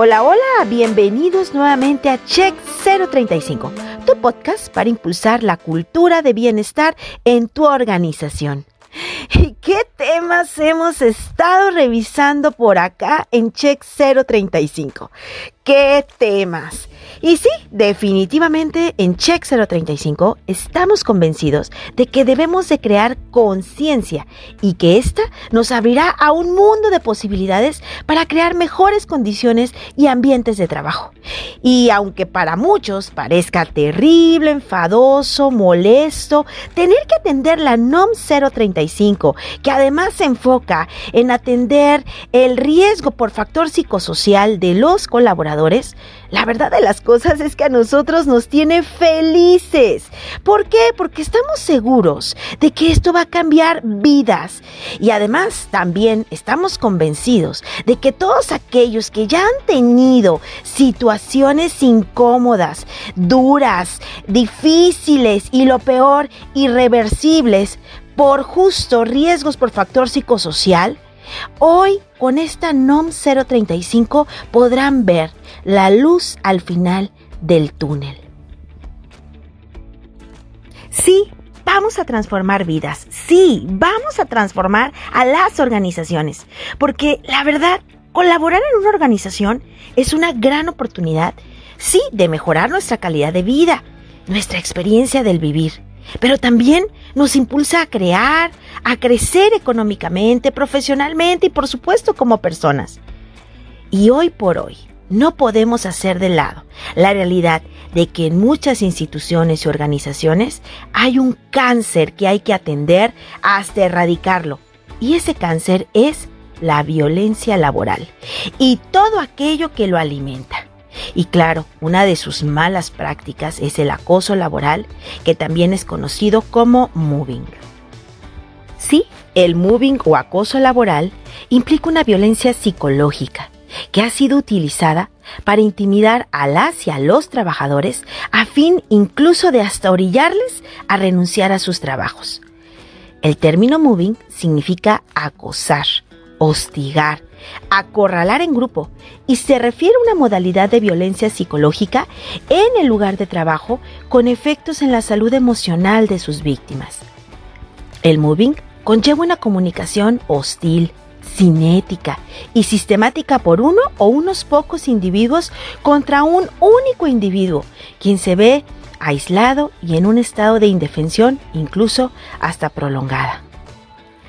Hola, hola, bienvenidos nuevamente a Check 035, tu podcast para impulsar la cultura de bienestar en tu organización. ¿Y qué temas hemos estado revisando por acá en Check 035? ¿Qué temas? Y sí, definitivamente en Check 035 estamos convencidos de que debemos de crear conciencia y que ésta nos abrirá a un mundo de posibilidades para crear mejores condiciones y ambientes de trabajo. Y aunque para muchos parezca terrible, enfadoso, molesto, tener que atender la NOM 035, que además se enfoca en atender el riesgo por factor psicosocial de los colaboradores, la verdad de las cosas es que a nosotros nos tiene felices. ¿Por qué? Porque estamos seguros de que esto va a cambiar vidas. Y además también estamos convencidos de que todos aquellos que ya han tenido situaciones incómodas, duras, difíciles y lo peor, irreversibles, por justo riesgos por factor psicosocial, Hoy, con esta NOM 035, podrán ver la luz al final del túnel. Sí, vamos a transformar vidas. Sí, vamos a transformar a las organizaciones. Porque la verdad, colaborar en una organización es una gran oportunidad, sí, de mejorar nuestra calidad de vida, nuestra experiencia del vivir pero también nos impulsa a crear, a crecer económicamente, profesionalmente y por supuesto como personas. Y hoy por hoy no podemos hacer de lado la realidad de que en muchas instituciones y organizaciones hay un cáncer que hay que atender hasta erradicarlo. Y ese cáncer es la violencia laboral y todo aquello que lo alimenta. Y claro, una de sus malas prácticas es el acoso laboral, que también es conocido como moving. Sí, el moving o acoso laboral implica una violencia psicológica que ha sido utilizada para intimidar a las y a los trabajadores a fin incluso de hasta orillarles a renunciar a sus trabajos. El término moving significa acosar, hostigar, acorralar en grupo y se refiere a una modalidad de violencia psicológica en el lugar de trabajo con efectos en la salud emocional de sus víctimas. El moving conlleva una comunicación hostil, cinética y sistemática por uno o unos pocos individuos contra un único individuo, quien se ve aislado y en un estado de indefensión incluso hasta prolongada.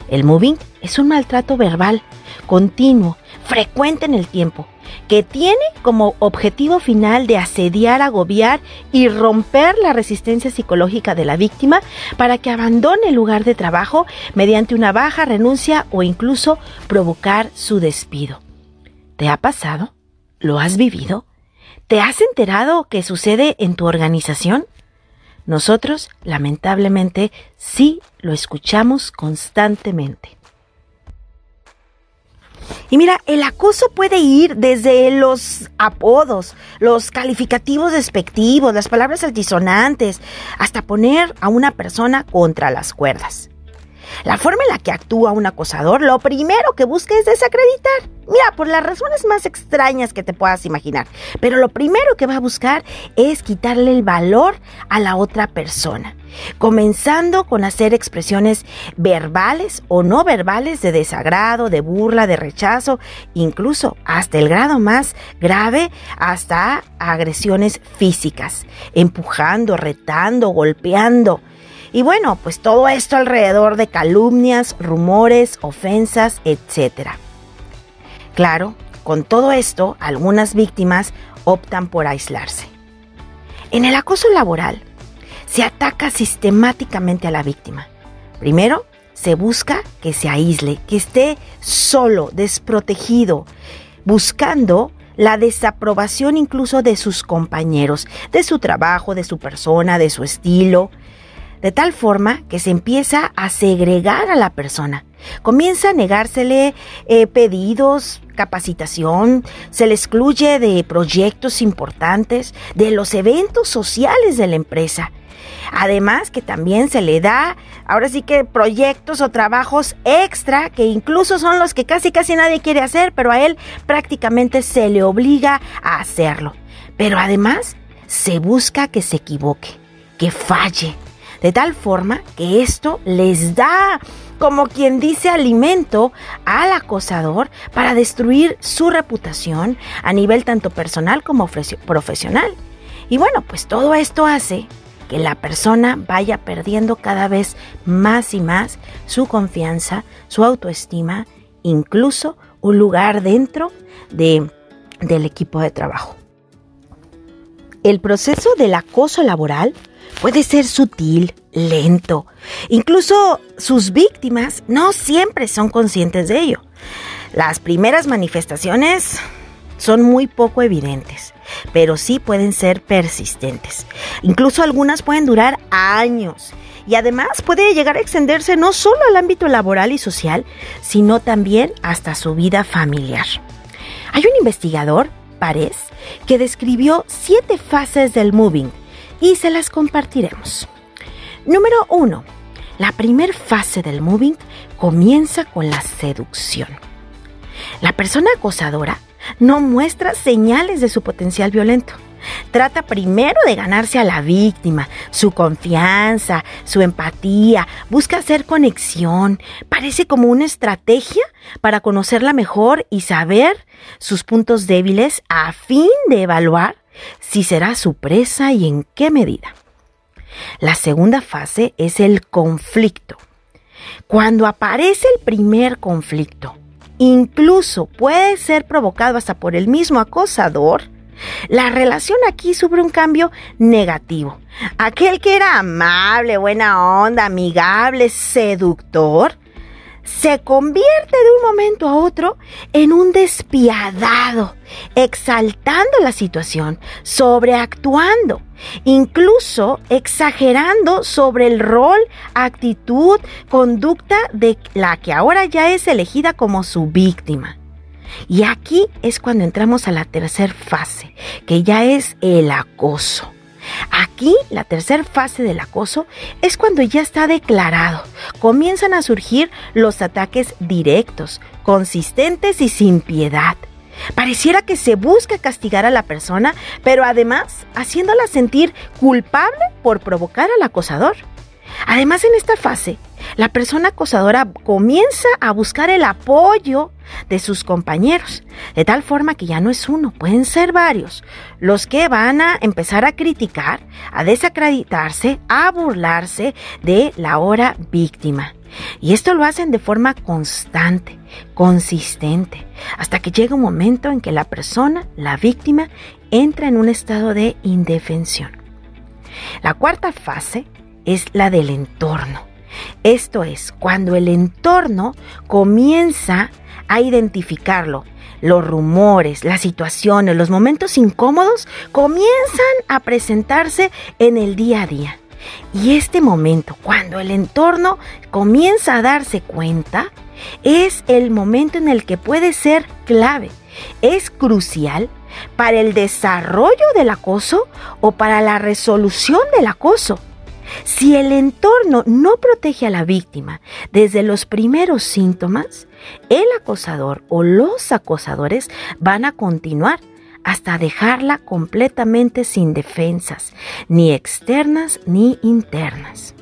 El moving es un maltrato verbal, continuo, frecuente en el tiempo, que tiene como objetivo final de asediar, agobiar y romper la resistencia psicológica de la víctima para que abandone el lugar de trabajo mediante una baja renuncia o incluso provocar su despido. ¿Te ha pasado? ¿Lo has vivido? ¿Te has enterado que sucede en tu organización? Nosotros, lamentablemente, sí lo escuchamos constantemente. Y mira, el acoso puede ir desde los apodos, los calificativos despectivos, las palabras altisonantes, hasta poner a una persona contra las cuerdas. La forma en la que actúa un acosador, lo primero que busca es desacreditar. Mira, por las razones más extrañas que te puedas imaginar. Pero lo primero que va a buscar es quitarle el valor a la otra persona. Comenzando con hacer expresiones verbales o no verbales de desagrado, de burla, de rechazo, incluso hasta el grado más grave, hasta agresiones físicas, empujando, retando, golpeando. Y bueno, pues todo esto alrededor de calumnias, rumores, ofensas, etc. Claro, con todo esto, algunas víctimas optan por aislarse. En el acoso laboral, se ataca sistemáticamente a la víctima. Primero, se busca que se aísle, que esté solo, desprotegido, buscando la desaprobación incluso de sus compañeros, de su trabajo, de su persona, de su estilo, de tal forma que se empieza a segregar a la persona. Comienza a negársele eh, pedidos, capacitación, se le excluye de proyectos importantes, de los eventos sociales de la empresa. Además que también se le da, ahora sí que proyectos o trabajos extra que incluso son los que casi casi nadie quiere hacer, pero a él prácticamente se le obliga a hacerlo. Pero además se busca que se equivoque, que falle, de tal forma que esto les da como quien dice alimento al acosador para destruir su reputación a nivel tanto personal como profesional. Y bueno, pues todo esto hace que la persona vaya perdiendo cada vez más y más su confianza, su autoestima, incluso un lugar dentro de, del equipo de trabajo. El proceso del acoso laboral puede ser sutil, lento. Incluso sus víctimas no siempre son conscientes de ello. Las primeras manifestaciones son muy poco evidentes, pero sí pueden ser persistentes. Incluso algunas pueden durar años y además puede llegar a extenderse no solo al ámbito laboral y social, sino también hasta su vida familiar. Hay un investigador, Párez, que describió siete fases del moving y se las compartiremos. Número 1. La primera fase del moving comienza con la seducción. La persona acosadora no muestra señales de su potencial violento. Trata primero de ganarse a la víctima, su confianza, su empatía, busca hacer conexión, parece como una estrategia para conocerla mejor y saber sus puntos débiles a fin de evaluar si será su presa y en qué medida. La segunda fase es el conflicto. Cuando aparece el primer conflicto, incluso puede ser provocado hasta por el mismo acosador, la relación aquí sufre un cambio negativo. Aquel que era amable, buena onda, amigable, seductor, se convierte de un momento a otro en un despiadado, exaltando la situación, sobreactuando, incluso exagerando sobre el rol, actitud, conducta de la que ahora ya es elegida como su víctima. Y aquí es cuando entramos a la tercera fase, que ya es el acoso. Aquí, la tercera fase del acoso es cuando ya está declarado. Comienzan a surgir los ataques directos, consistentes y sin piedad. Pareciera que se busca castigar a la persona, pero además haciéndola sentir culpable por provocar al acosador. Además, en esta fase, la persona acosadora comienza a buscar el apoyo de sus compañeros, de tal forma que ya no es uno, pueden ser varios, los que van a empezar a criticar, a desacreditarse, a burlarse de la hora víctima. Y esto lo hacen de forma constante, consistente, hasta que llega un momento en que la persona, la víctima, entra en un estado de indefensión. La cuarta fase es la del entorno. Esto es, cuando el entorno comienza a identificarlo, los rumores, las situaciones, los momentos incómodos comienzan a presentarse en el día a día. Y este momento, cuando el entorno comienza a darse cuenta, es el momento en el que puede ser clave. Es crucial para el desarrollo del acoso o para la resolución del acoso. Si el entorno no protege a la víctima desde los primeros síntomas, el acosador o los acosadores van a continuar hasta dejarla completamente sin defensas, ni externas ni internas.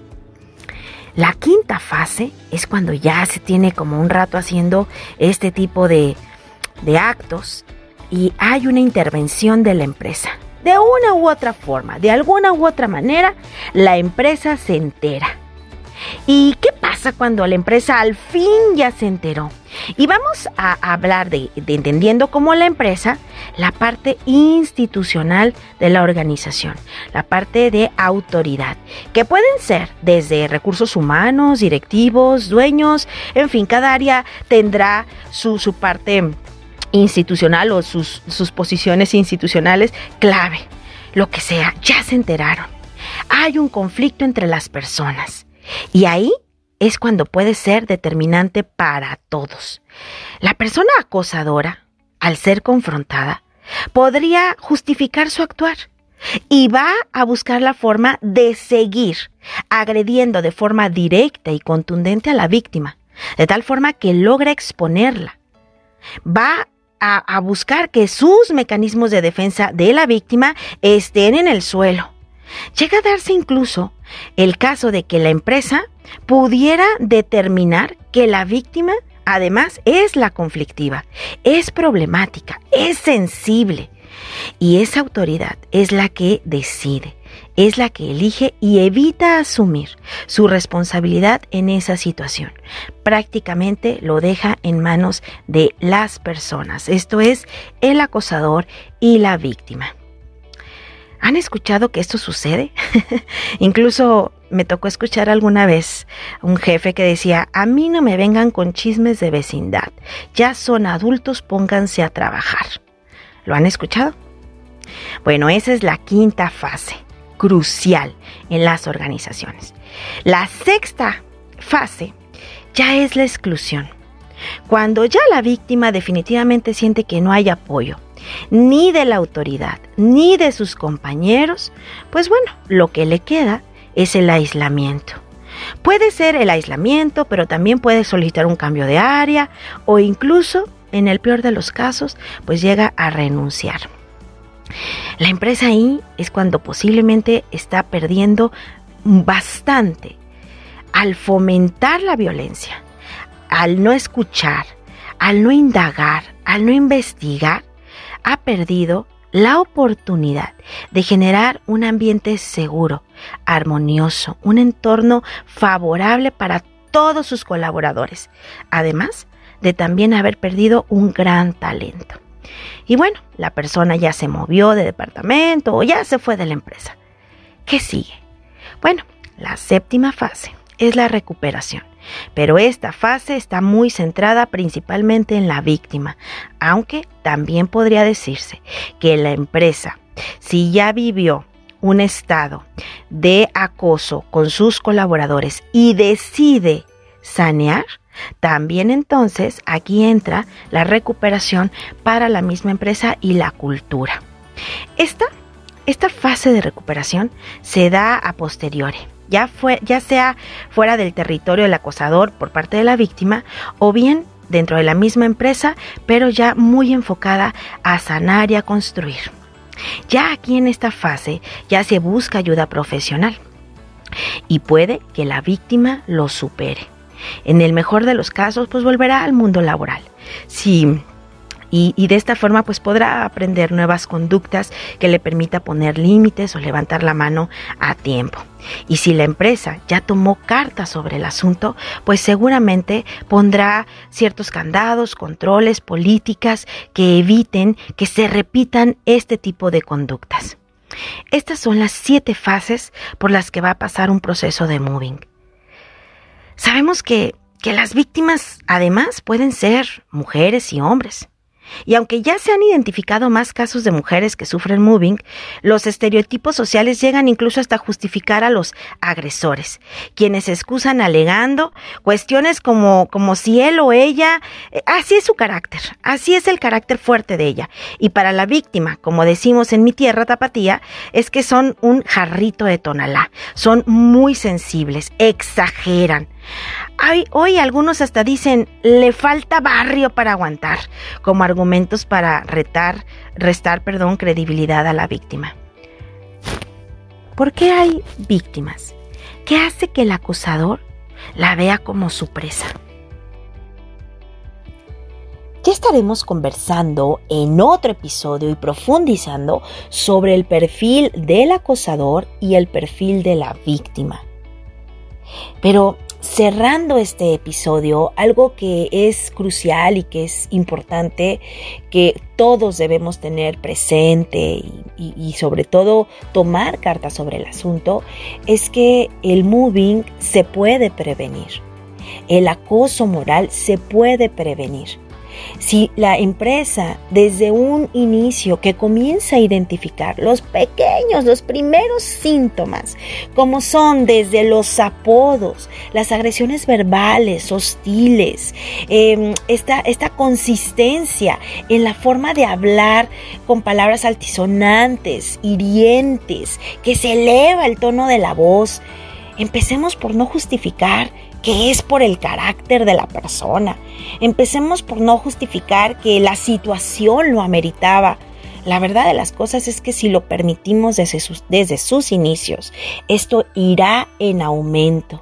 La quinta fase es cuando ya se tiene como un rato haciendo este tipo de, de actos y hay una intervención de la empresa. De una u otra forma, de alguna u otra manera, la empresa se entera. ¿Y qué pasa cuando la empresa al fin ya se enteró? Y vamos a hablar de, entendiendo como la empresa, la parte institucional de la organización, la parte de autoridad, que pueden ser desde recursos humanos, directivos, dueños, en fin, cada área tendrá su, su parte institucional o sus, sus posiciones institucionales clave, lo que sea, ya se enteraron. Hay un conflicto entre las personas. Y ahí es cuando puede ser determinante para todos. La persona acosadora, al ser confrontada, podría justificar su actuar y va a buscar la forma de seguir agrediendo de forma directa y contundente a la víctima, de tal forma que logra exponerla. Va a, buscar que sus mecanismos de defensa de la víctima estén en el suelo. Llega a darse incluso el caso de que la empresa pudiera determinar que la víctima además es la conflictiva, es problemática, es sensible. Y esa autoridad es la que decide, es la que elige y evita asumir su responsabilidad en esa situación. Prácticamente lo deja en manos de las personas, esto es, el acosador y la víctima. ¿Han escuchado que esto sucede? Incluso me tocó escuchar alguna vez un jefe que decía, a mí no me vengan con chismes de vecindad, ya son adultos, pónganse a trabajar. ¿Lo han escuchado? Bueno, esa es la quinta fase, crucial en las organizaciones. La sexta fase ya es la exclusión. Cuando ya la víctima definitivamente siente que no hay apoyo, ni de la autoridad, ni de sus compañeros, pues bueno, lo que le queda es el aislamiento. Puede ser el aislamiento, pero también puede solicitar un cambio de área o incluso, en el peor de los casos, pues llega a renunciar. La empresa ahí es cuando posiblemente está perdiendo bastante al fomentar la violencia, al no escuchar, al no indagar, al no investigar, ha perdido la oportunidad de generar un ambiente seguro, armonioso, un entorno favorable para todos sus colaboradores, además de también haber perdido un gran talento. Y bueno, la persona ya se movió de departamento o ya se fue de la empresa. ¿Qué sigue? Bueno, la séptima fase es la recuperación. Pero esta fase está muy centrada principalmente en la víctima, aunque también podría decirse que la empresa, si ya vivió un estado de acoso con sus colaboradores y decide sanear, también entonces aquí entra la recuperación para la misma empresa y la cultura. Esta, esta fase de recuperación se da a posteriori, ya, fue, ya sea fuera del territorio del acosador por parte de la víctima o bien dentro de la misma empresa, pero ya muy enfocada a sanar y a construir. Ya aquí en esta fase ya se busca ayuda profesional y puede que la víctima lo supere. En el mejor de los casos, pues volverá al mundo laboral. Si y, de esta forma pues podrá aprender nuevas conductas que le permita poner límites o levantar la mano a tiempo. Y si la empresa ya tomó cartas sobre el asunto, pues seguramente pondrá ciertos candados, controles, políticas que eviten que se repitan este tipo de conductas. Estas son las siete fases por las que va a pasar un proceso de moving. Sabemos que, que las víctimas además pueden ser mujeres y hombres. Y aunque ya se han identificado más casos de mujeres que sufren moving, los estereotipos sociales llegan incluso hasta justificar a los agresores, quienes se excusan alegando cuestiones como, como si él o ella, eh, así es su carácter, así es el carácter fuerte de ella. Y para la víctima, como decimos en mi tierra tapatía, es que son un jarrito de tonalá, son muy sensibles, exageran hoy algunos hasta dicen, le falta barrio para aguantar, como argumentos para retar, restar perdón, credibilidad a la víctima. ¿Por qué hay víctimas? ¿Qué hace que el acusador la vea como su presa? Ya estaremos conversando en otro episodio y profundizando sobre el perfil del acosador y el perfil de la víctima. Pero cerrando este episodio, algo que es crucial y que es importante que todos debemos tener presente y, sobre todo tomar cartas sobre el asunto, es que el moving se puede prevenir. El acoso moral se puede prevenir. Si la empresa desde un inicio que comienza a identificar los pequeños, los primeros síntomas, como son desde los apodos, las agresiones verbales, hostiles, em, esta, esta consistencia en la forma de hablar con palabras altisonantes, hirientes, que se eleva el tono de la voz, empecemos por no justificar que es por el carácter de la persona. Empecemos por no justificar que la situación lo ameritaba. La verdad de las cosas es que si lo permitimos desde sus, desde sus inicios, esto irá en aumento.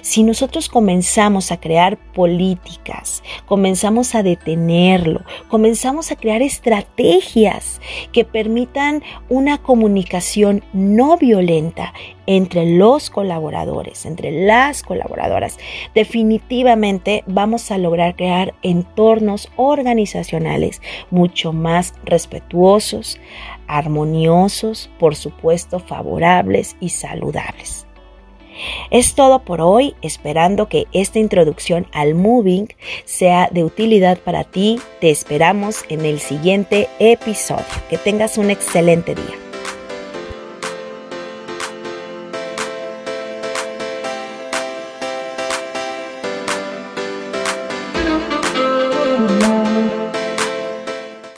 Si nosotros comenzamos a crear políticas, comenzamos a detenerlo, comenzamos a crear estrategias que permitan una comunicación no violenta entre los colaboradores, entre las colaboradoras, definitivamente vamos a lograr crear entornos organizacionales mucho más respetuosos, armoniosos, por supuesto favorables y saludables. Es todo por hoy, esperando que esta introducción al moving sea de utilidad para ti. Te esperamos en el siguiente episodio. Que tengas un excelente día.